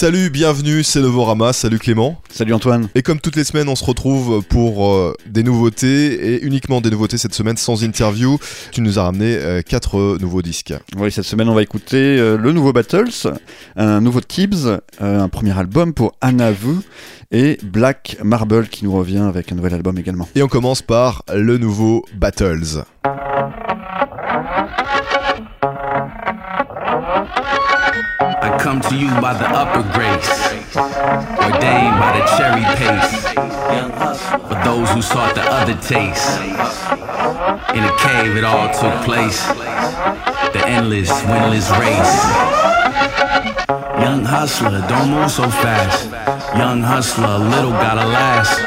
Salut, bienvenue, c'est Novorama, salut Clément. Salut Antoine. Et comme toutes les semaines, on se retrouve pour euh, des nouveautés et uniquement des nouveautés cette semaine sans interview. Tu nous as ramené euh, quatre euh, nouveaux disques. Oui, cette semaine, on va écouter le nouveau Battles, un nouveau Tibbs, un premier album pour Anna Vu et Black Marble qui nous revient avec un nouvel album également. Et on commence par le nouveau Battles. To you by the upper grace, ordained by the cherry pace. For those who sought the other taste, in a cave it all took place. The endless, winless race. Young hustler, don't move so fast. Young hustler, little gotta last.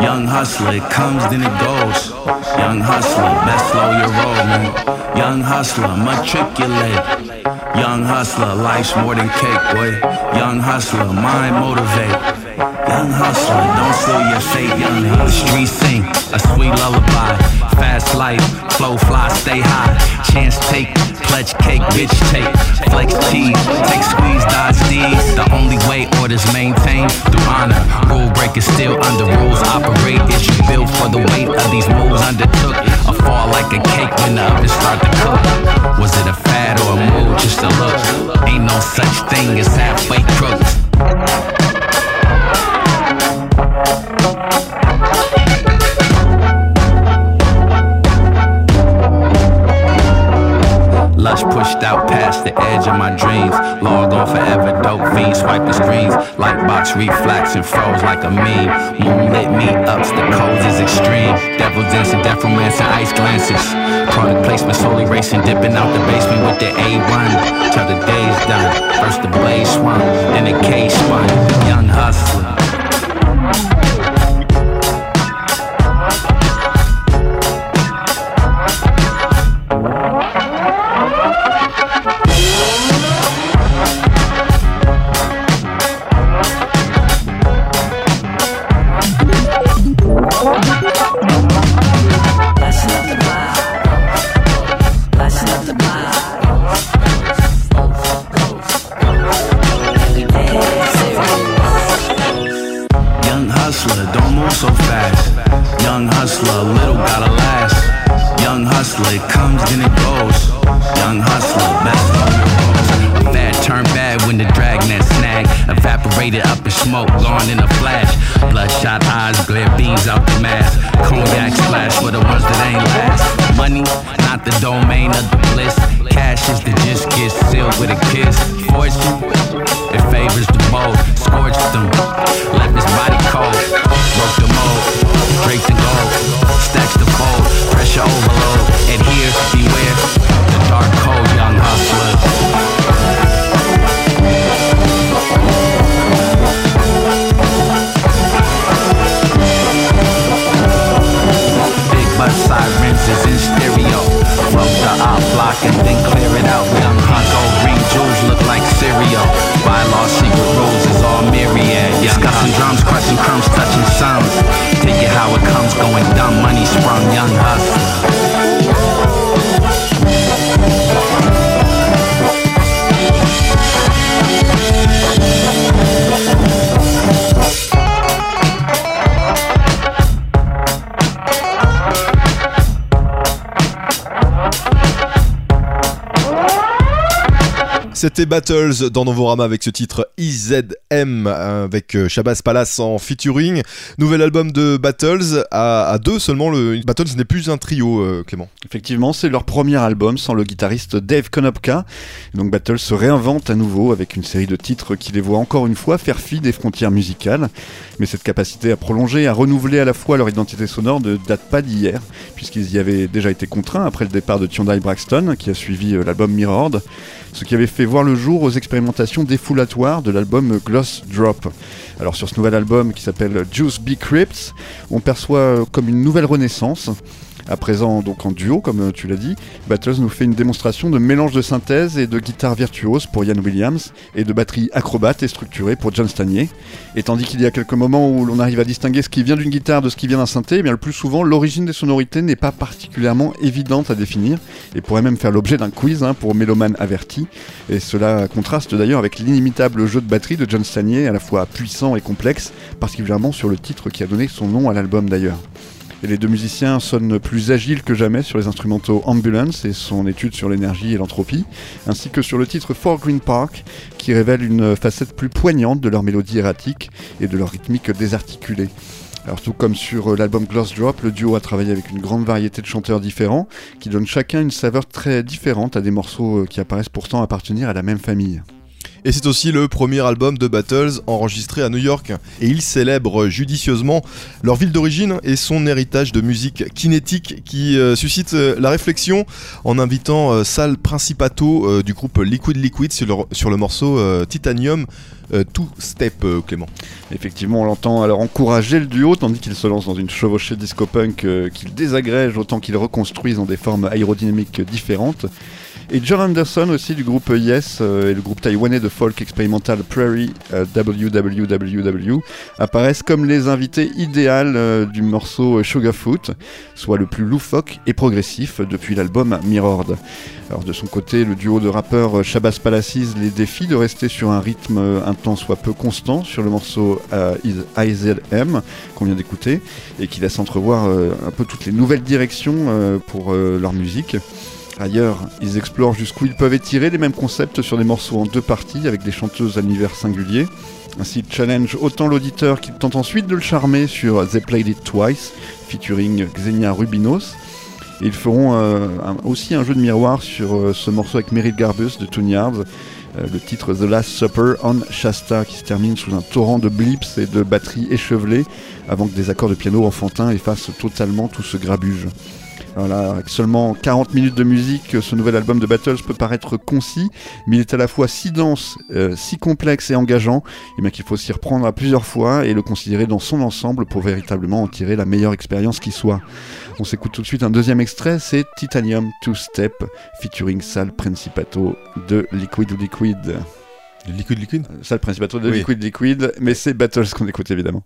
Young hustler, it comes then it goes. Young hustler, best slow your roll, man. Young hustler, matriculate. Young hustler, life's more than cake, boy. Young hustler, mind motivate. Young hustler, don't steal your fate, young. The streets sing a sweet lullaby. Fast life, flow fly, stay high. Chance take, pledge cake, bitch take. Flex cheese, take squeeze, dodge these. The only way orders maintain through honor. Rule breakers still under rules operate. Is you built for the weight of these moves undertook? Fall like a cake when the oven start to cook. Was it a fad or a move just a look? Ain't no such thing as halfway crooks. Pushed out past the edge of my dreams. Log on forever, dope fiends swiping screens. Lightbox reflex and froze like a meme. Moonlit me ups, the cold is extreme. Devil dancing, death romance and ice glances. Product placement, slowly racing, dipping out the basement with the A1. Till the day's done. First the blaze swung, then the cage spun. Young hustler. going down. C'était Battles dans Novorama avec ce titre IZM avec euh, Shabazz Palace en featuring. Nouvel album de Battles à, deux seulement. Le Battles n'est plus un trio, euh, Clément. Effectivement, c'est leur premier album sans le guitariste Dave Konopka. Donc Battles se réinvente à nouveau avec une série de titres qui les voit encore une fois faire fi des frontières musicales. Mais cette capacité à prolonger, à renouveler à la fois leur identité sonore ne date pas d'hier, puisqu'ils y avaient déjà été contraints après le départ de Tyondai Braxton, qui a suivi euh, l'album Mirrored, ce qui avait fait voir le jour aux expérimentations défoulatoires de l'album Gloss Drop. Alors sur ce nouvel album qui s'appelle Juice Be Crypts, on perçoit comme une nouvelle renaissance. À présent, donc en duo, comme euh, tu l'as dit, Battles nous fait une démonstration de mélange de synthèse et de guitare virtuose pour Ian Williams et de batterie acrobate et structurée pour John Stanier. Et tandis qu'il y a quelques moments où l'on arrive à distinguer ce qui vient d'une guitare de ce qui vient d'un synthé, eh le plus souvent, l'origine des sonorités n'est pas particulièrement évidente à définir et pourrait même faire l'objet d'un quiz hein, pour mélomanes avertis. Et cela contraste d'ailleurs avec l'inimitable jeu de batterie de John Stanier, à la fois puissant et complexe, particulièrement sur le titre qui a donné son nom à l'album d'ailleurs. Et les deux musiciens sonnent plus agiles que jamais sur les instrumentaux Ambulance et son étude sur l'énergie et l'entropie, ainsi que sur le titre For Green Park, qui révèle une facette plus poignante de leur mélodie erratique et de leur rythmique désarticulée. Alors tout comme sur l'album Gloss Drop, le duo a travaillé avec une grande variété de chanteurs différents, qui donnent chacun une saveur très différente à des morceaux qui apparaissent pourtant appartenir à la même famille. Et c'est aussi le premier album de Battles enregistré à New York. Et ils célèbrent judicieusement leur ville d'origine et son héritage de musique kinétique qui euh, suscite euh, la réflexion en invitant euh, Sal Principato du groupe Liquid Liquid sur le, sur le morceau Titanium. Two Step, Clément. Effectivement, on l'entend alors encourager le duo, tandis qu'il se lance dans une chevauchée disco-punk qu'il désagrège autant qu'il reconstruise dans des formes aérodynamiques différentes. Et John Anderson aussi du groupe Yes euh, et le groupe taïwanais de folk expérimental Prairie euh, WWWW apparaissent comme les invités idéales euh, du morceau Sugarfoot, soit le plus loufoque et progressif depuis l'album Mirrored. Alors de son côté, le duo de rappeurs Shabazz Palaces les défie de rester sur un rythme un temps soit peu constant sur le morceau IZM qu'on vient d'écouter et qui laisse entrevoir un peu toutes les nouvelles directions pour leur musique. Ailleurs, ils explorent jusqu'où ils peuvent étirer les mêmes concepts sur des morceaux en deux parties avec des chanteuses à l'univers singulier. Ainsi, challenge autant l'auditeur qu'il tente ensuite de le charmer sur They Played It Twice, featuring Xenia Rubinos. ils feront euh, aussi un jeu de miroir sur euh, ce morceau avec Meryl Garbus de Toon Yards, euh, le titre The Last Supper on Shasta, qui se termine sous un torrent de blips et de batteries échevelées, avant que des accords de piano enfantins effacent totalement tout ce grabuge. Voilà, avec seulement 40 minutes de musique, ce nouvel album de Battles peut paraître concis, mais il est à la fois si dense, euh, si complexe et engageant, et bien qu'il faut s'y reprendre à plusieurs fois et le considérer dans son ensemble pour véritablement en tirer la meilleure expérience qui soit. On s'écoute tout de suite un deuxième extrait, c'est Titanium Two Step, featuring Sal Principato de Liquid Liquid. Liquid Liquid? Sal Principato de Liquid Liquid, mais c'est Battles qu'on écoute évidemment.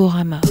Novorama.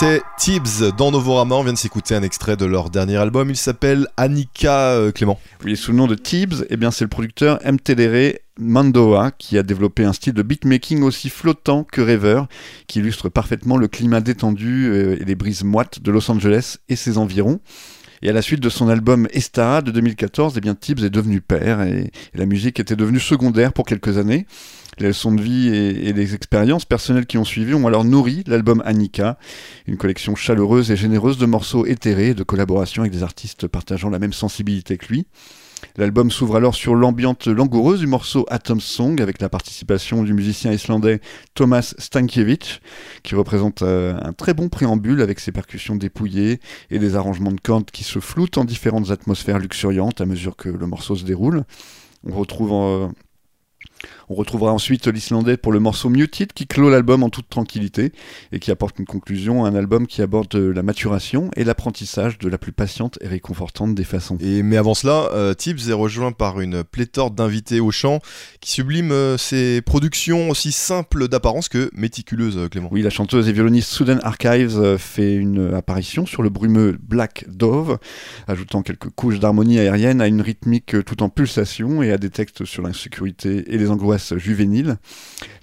C'était Tibbs dans Novorama. On vient de s'écouter un extrait de leur dernier album. Il s'appelle Annika euh, Clément. Oui, sous le nom de Tibbs, eh bien, c'est le producteur Mtedere Mandoa qui a développé un style de beatmaking aussi flottant que rêveur, qui illustre parfaitement le climat détendu euh, et les brises moites de Los Angeles et ses environs. Et à la suite de son album Estara de 2014, eh bien, Tibbs est devenu père et, la musique était devenue secondaire pour quelques années. Les leçons de vie et, et les expériences personnelles qui ont suivi ont alors nourri l'album Annika, une collection chaleureuse et généreuse de morceaux éthérés et de collaborations avec des artistes partageant la même sensibilité que lui. L'album s'ouvre alors sur l'ambiante langoureuse du morceau Atom Song avec la participation du musicien islandais Thomas Stankiewicz qui représente euh, un très bon préambule avec ses percussions dépouillées et des arrangements de cordes qui se floutent en différentes atmosphères luxuriantes à mesure que le morceau se déroule. On retrouve euh, on retrouvera ensuite l'Islandais pour le morceau Muted qui clôt l'album en toute tranquillité et qui apporte une conclusion à un album qui aborde euh, la maturation et l'apprentissage de la plus patiente et réconfortante des façons. Mais avant cela, euh, Tips est rejoint par une pléthore d'invités au chant qui sublime euh, ses productions aussi simples d'apparence que méticuleuses, euh, Clément. Oui, la chanteuse et violoniste Sudan Archives euh, fait une apparition sur le brumeux Black Dove, ajoutant quelques couches d'harmonie aérienne à une rythmique tout en pulsation et à des textes sur l'insécurité et les angoisses juvénile.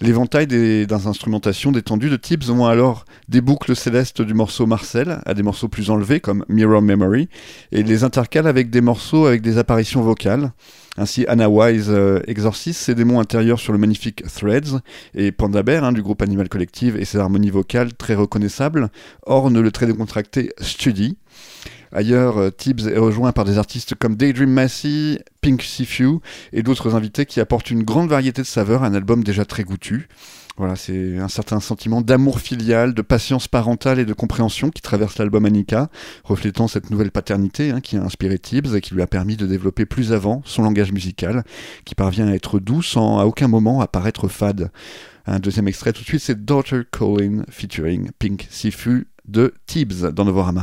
L'éventail des, instrumentations détendues de Tibbs vont alors des boucles célestes du morceau Marcel à des morceaux plus enlevés comme Mirror Memory et les intercale avec des morceaux avec des apparitions vocales. Ainsi, Anna Wise euh, exorcise ses démons intérieurs sur le magnifique Threads, et Panda Bear hein, du groupe Animal Collective et ses harmonies vocales très reconnaissables ornent le très décontracté Study. Ailleurs, euh, Tibbs est rejoint par des artistes comme Daydream Massey, Pink Sifu et d'autres invités qui apportent une grande variété de saveurs à un album déjà très goûtu. Voilà, c'est un certain sentiment d'amour filial, de patience parentale et de compréhension qui traverse l'album Annika, reflétant cette nouvelle paternité hein, qui a inspiré Tibbs et qui lui a permis de développer plus avant son langage musical, qui parvient à être doux sans à aucun moment apparaître fade. Un deuxième extrait tout de suite, c'est Daughter Calling featuring Pink Sifu de Tibbs dans Novorama.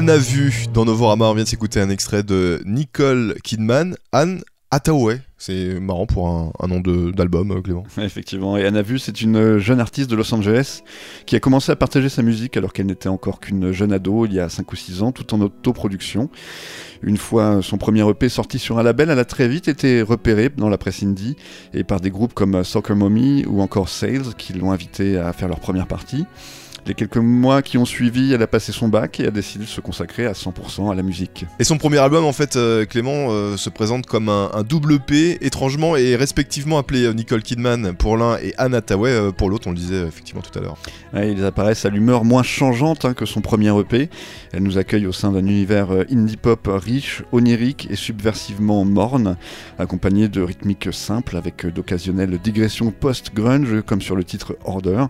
Anna Vu dans Novorama, on vient de s'écouter un extrait de Nicole Kidman, Anne Hathaway. C'est marrant pour un, un nom d'album, euh, Clément. Effectivement, et Anna Vu, c'est une jeune artiste de Los Angeles qui a commencé à partager sa musique alors qu'elle n'était encore qu'une jeune ado il y a 5 ou 6 ans, tout en autoproduction. Une fois son premier EP sorti sur un label, elle a très vite été repérée dans la presse indie et par des groupes comme Soccer Mommy ou encore Sales qui l'ont invitée à faire leur première partie. Les quelques mois qui ont suivi, elle a passé son bac et a décidé de se consacrer à 100% à la musique. Et son premier album, en fait, euh, Clément, euh, se présente comme un, un double P, étrangement et respectivement appelé euh, Nicole Kidman pour l'un et Anne Hathaway euh, pour l'autre, on le disait effectivement tout à l'heure. Ouais, ils apparaissent à l'humeur moins changeante hein, que son premier EP. Elle nous accueille au sein d'un univers indie pop riche, onirique et subversivement morne, accompagné de rythmiques simples avec d'occasionnelles digressions post-grunge comme sur le titre Order,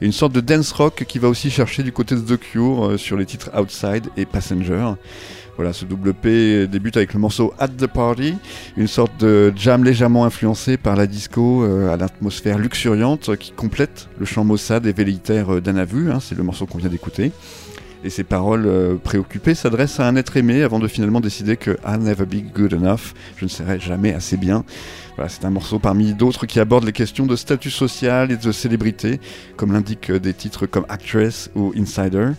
et une sorte de dance rock qui va aussi chercher du côté de The Cure euh, sur les titres Outside et Passenger. Voilà, ce double P débute avec le morceau At the Party, une sorte de jam légèrement influencé par la disco euh, à l'atmosphère luxuriante qui complète le chant maussade et velléitaire euh, d'Anna Vu, hein, c'est le morceau qu'on vient d'écouter. Et ses paroles euh, préoccupées s'adressent à un être aimé avant de finalement décider que I'll never be good enough, je ne serai jamais assez bien. Voilà, c'est un morceau parmi d'autres qui aborde les questions de statut social et de célébrité, comme l'indiquent des titres comme Actress ou Insider.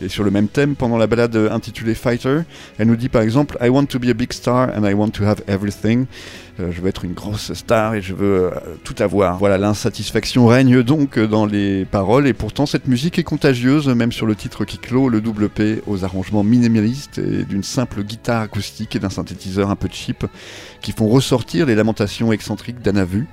Et sur le même thème, pendant la balade euh, intitulée Fighter, elle nous dit par exemple I want to be a big star and I want to have everything. Euh, je veux être une grosse star et je veux euh, tout avoir. Voilà, l'insatisfaction règne donc dans les paroles et pourtant cette musique est contagieuse, même sur le titre qui clôt le double P aux arrangements minimalistes et d'une simple guitare acoustique et d'un synthétiseur un peu cheap qui font ressortir les lamentations excentriques d'Anna Vu.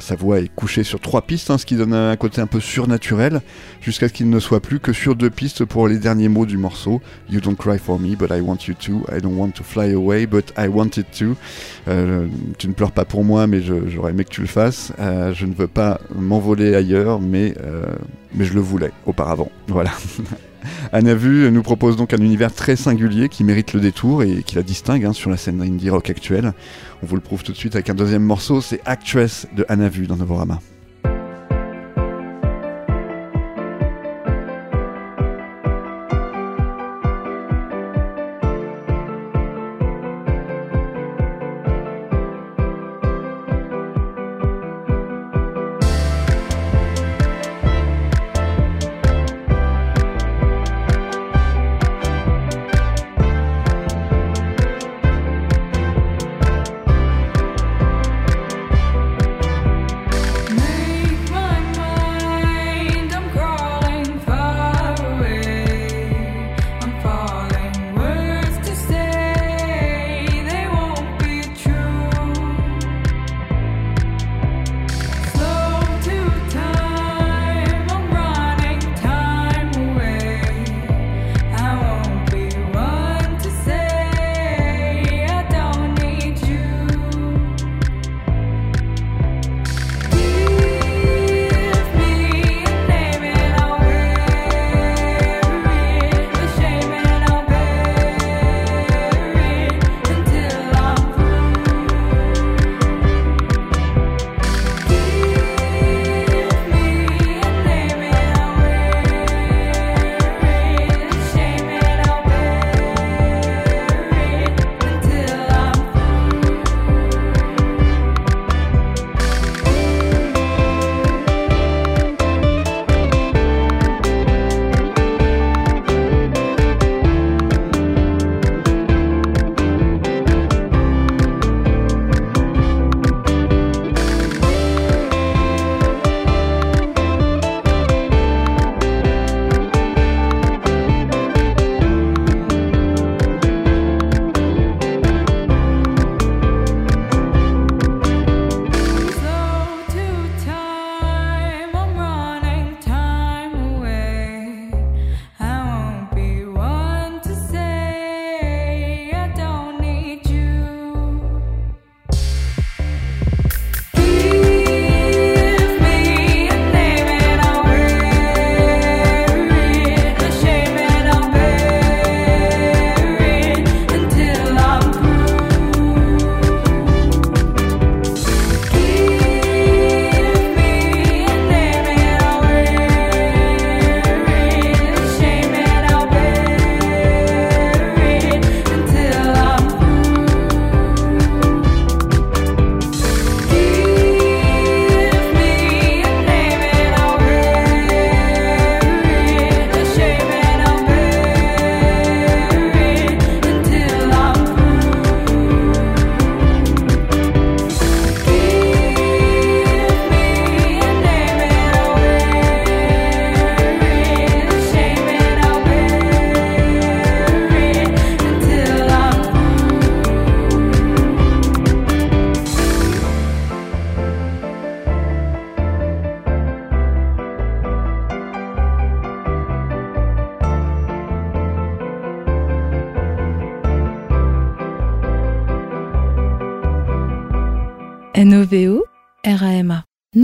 Sa voix est couchée sur trois pistes, hein, ce qui donne un côté un peu surnaturel, jusqu'à ce qu'il ne soit plus que sur deux pistes pour les derniers mots du morceau. You don't cry for me, but I want you to. I don't want to fly away, but I want it to. Euh, tu ne pleures pas pour moi, mais j'aurais aimé que tu le fasses. Euh, je ne veux pas m'envoler ailleurs, mais, euh, mais je le voulais auparavant. Voilà. Anna Vu nous propose donc un univers très singulier qui mérite le détour et qui la distingue hein, sur la scène indie rock actuelle. On vous le prouve tout de suite avec un deuxième morceau, c'est Actress de Anna Vu dans Novorama.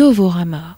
Novorama.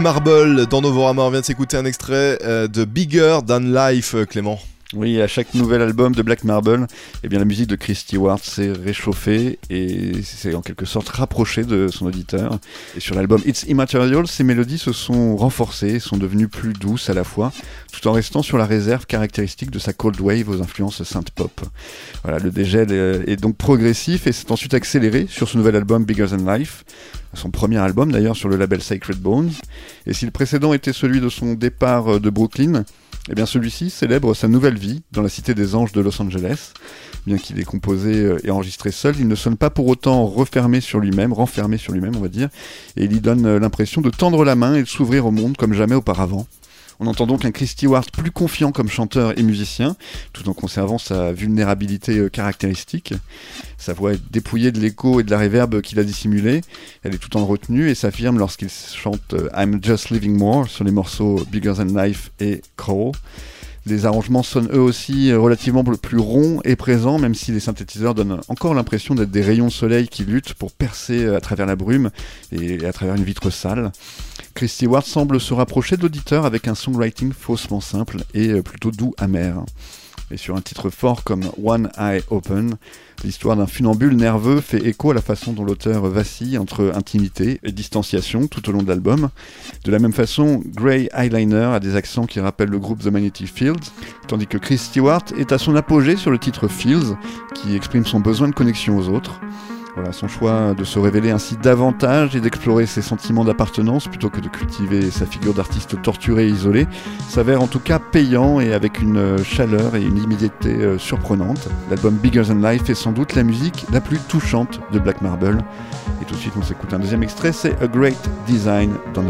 Marble dans Novorama, on vient de s'écouter un extrait euh, de Bigger Than Life, euh, Clément. Oui, à chaque nouvel album de Black Marble, eh bien, la musique de Chris Stewart s'est réchauffée et s'est en quelque sorte rapprochée de son auditeur. Et sur l'album It's Immaterial, ces mélodies se sont renforcées, sont devenues plus douces à la fois, tout en restant sur la réserve caractéristique de sa cold wave aux influences synth pop. Voilà, le dégel euh, est donc progressif et s'est ensuite accéléré sur ce nouvel album Bigger Than Life, son premier album d'ailleurs sur le label Sacred Bones. Et si le précédent était celui de son départ euh, de Brooklyn, eh bien celui-ci célèbre sa nouvelle vie dans la Cité des Anges de Los Angeles. Bien qu'il ait composé euh, et enregistré seul, il ne sonne pas pour autant refermé sur lui-même, renfermé sur lui-même on va dire, et il y donne euh, l'impression de tendre la main et de s'ouvrir au monde comme jamais auparavant. On entend donc un Chris Stewart plus confiant comme chanteur et musicien, tout en conservant sa vulnérabilité euh, caractéristique. Sa voix est dépouillée de l'écho et de la réverb qu'il a dissimulé. Elle est tout en retenue et s'affirme lorsqu'il chante euh, I'm Just Living More sur les morceaux Bigger Than Life et Crawl. Les arrangements sonnent eux aussi euh, relativement plus ronds et présents, même si les synthétiseurs donnent encore l'impression d'être des rayons de soleil qui luttent pour percer à travers la brume et à travers une vitre sale. Chris Stewart semble se rapprocher de l'auditeur avec un songwriting faussement simple et euh, plutôt doux amer. Et sur un titre fort comme One Eye Open, l'histoire d'un funambule nerveux fait écho à la façon dont l'auteur vacille entre intimité et distanciation tout au long de l'album. De la même façon, Grey Eyeliner a des accents qui rappellent le groupe The Magnetic Fields, tandis que Chris Stewart est à son apogée sur le titre Fields, qui exprime son besoin de connexion aux autres. Voilà, son choix de se révéler ainsi davantage et d'explorer ses sentiments d'appartenance plutôt que de cultiver sa figure d'artiste torturé et isolé s'avère en tout cas payant et avec une euh, chaleur et une immédiateté euh, surprenante. L'album Bigger Than Life est sans doute la musique la plus touchante de Black Marble. Et tout de suite, on s'écoute un deuxième extrait, c'est A Great Design dans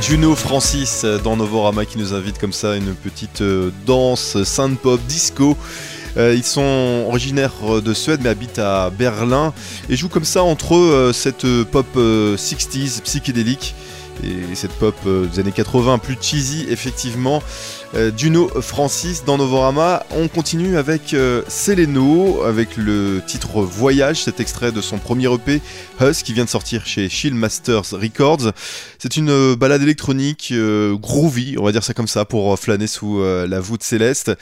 Juno Francis dans Novorama qui nous invite comme ça à une petite euh, danse synth-pop disco. Euh, ils sont originaires euh, de Suède mais habitent à Berlin et jouent comme ça entre eux euh, cette euh, pop euh, 60s psychédélique et cette pop euh, des années 80 plus cheesy effectivement. Euh, Juno Francis dans Novorama. On continue avec euh, Seleno avec le titre Voyage, cet extrait de son premier EP Husk qui vient de sortir chez Shield Masters Records. C'est une euh, balade électronique euh, groovy, on va dire ça comme ça, pour euh, flâner sous euh, la voûte céleste.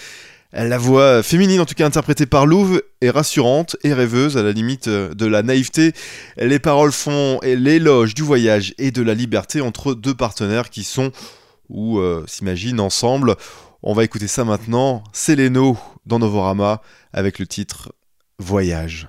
La voix féminine, en tout cas interprétée par Louve, est rassurante et rêveuse, à la limite euh, de la naïveté. Les paroles font l'éloge du voyage et de la liberté entre deux partenaires qui sont ou euh, s'imaginent ensemble. On va écouter ça maintenant. C'est Leno dans Novorama avec le titre Voyage.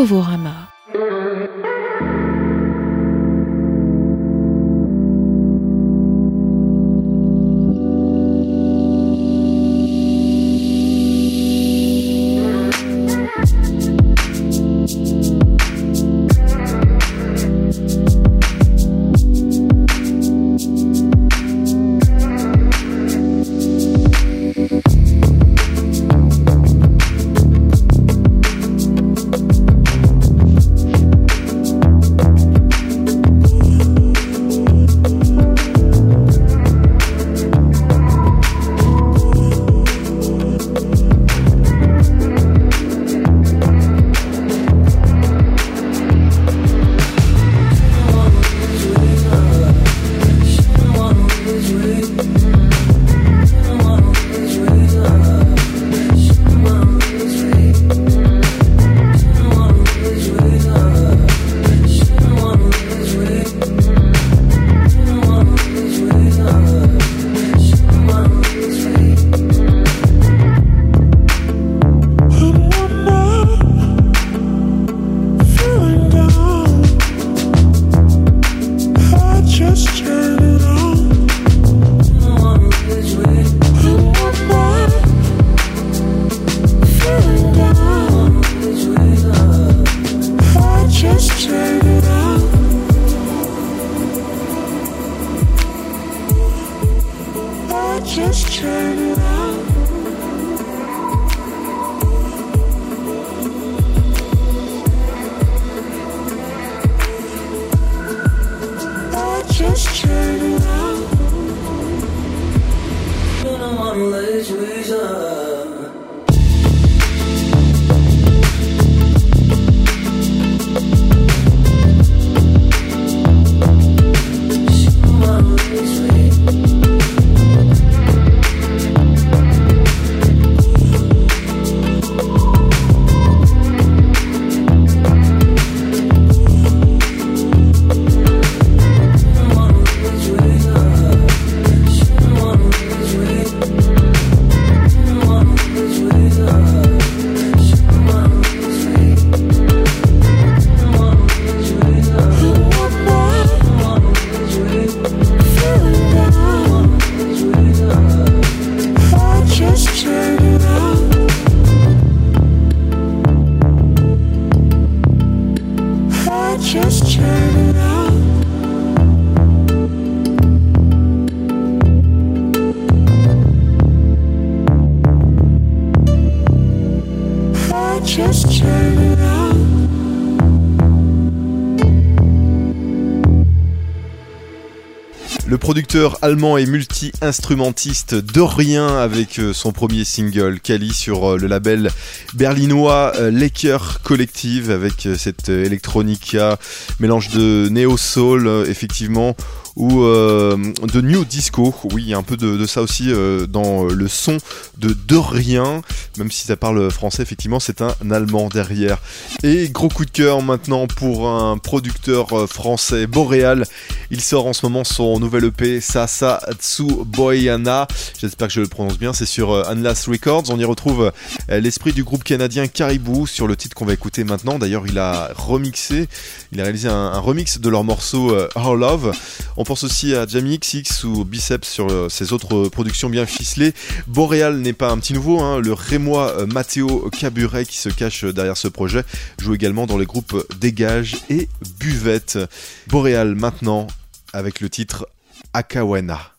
Novorama. Just producteur allemand et multi-instrumentiste Dorian avec euh, son premier single Kali sur euh, le label berlinois euh, Laker Collective avec cette electronica mélange de néo soul effectivement ou euh, de new disco. Oui, il y a un peu de, de ça aussi euh, dans euh, le son de Dorian, même si ça parle français effectivement, c'est un allemand derrière. Et gros coup de cœur maintenant pour un producteur français Boréal. Il sort en ce moment son nouvel EP Sasa Boyana. J'espère que je le prononce bien. C'est sur Unless Records. On y retrouve l'esprit du groupe canadien Caribou sur le titre qu'on va écouter maintenant. D'ailleurs, il a remixé, il a réalisé un, remix de leur morceau Our Love. On pense aussi à Jamie XX ou Biceps sur euh, ses autres productions bien ficelées. Boréal n'est pas un petit nouveau. hein. Le Rémois euh, Matteo Caburet qui se cache derrière ce projet joue également dans les groupes Dégage et Buvette. Boréal maintenant avec le titre Akawana.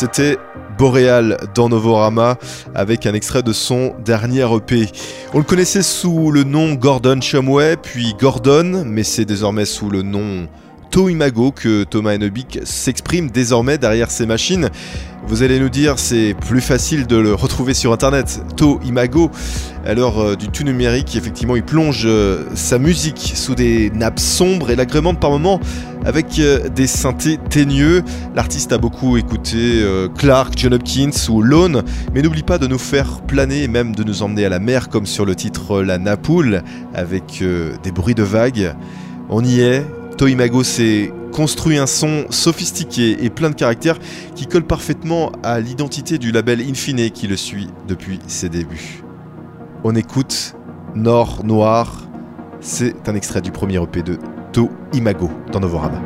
C'était Boréal dans Novorama avec un extrait de son dernier EP. On le connaissait sous le nom Gordon Shumway, puis Gordon, mais c'est désormais sous le nom To Imago que Thomas Hennebick s'exprime désormais derrière ses machines. Vous allez nous dire, c'est plus facile de le retrouver sur internet. To Imago, à l'heure euh, du tout numérique, effectivement, il plonge euh, sa musique sous des nappes sombres et l'agrémente par moments avec euh, des synthés teigneux. L'artiste a beaucoup écouté Clark, John Hopkins ou Lone, mais n'oublie pas de nous faire planer et même de nous emmener à la mer, comme sur le titre La Napoule, avec des bruits de vagues. On y est. Toimago s'est construit un son sophistiqué et plein de caractères qui colle parfaitement à l'identité du label Infine qui le suit depuis ses débuts. On écoute Nord Noir. C'est un extrait du premier EP de To Imago dans Novorama.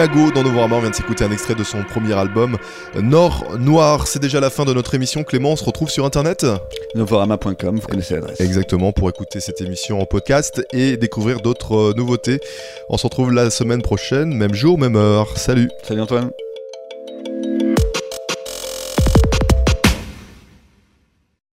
Imago dans Novorama. On vient de s'écouter un extrait de son premier album Nord Noir. C'est déjà la fin de notre émission. Clément, on se retrouve sur internet Novorama.com, vous connaissez l'adresse. Exactement, pour écouter cette émission en podcast et découvrir d'autres euh, nouveautés. On se retrouve la semaine prochaine, même jour, même heure. Salut Salut Antoine.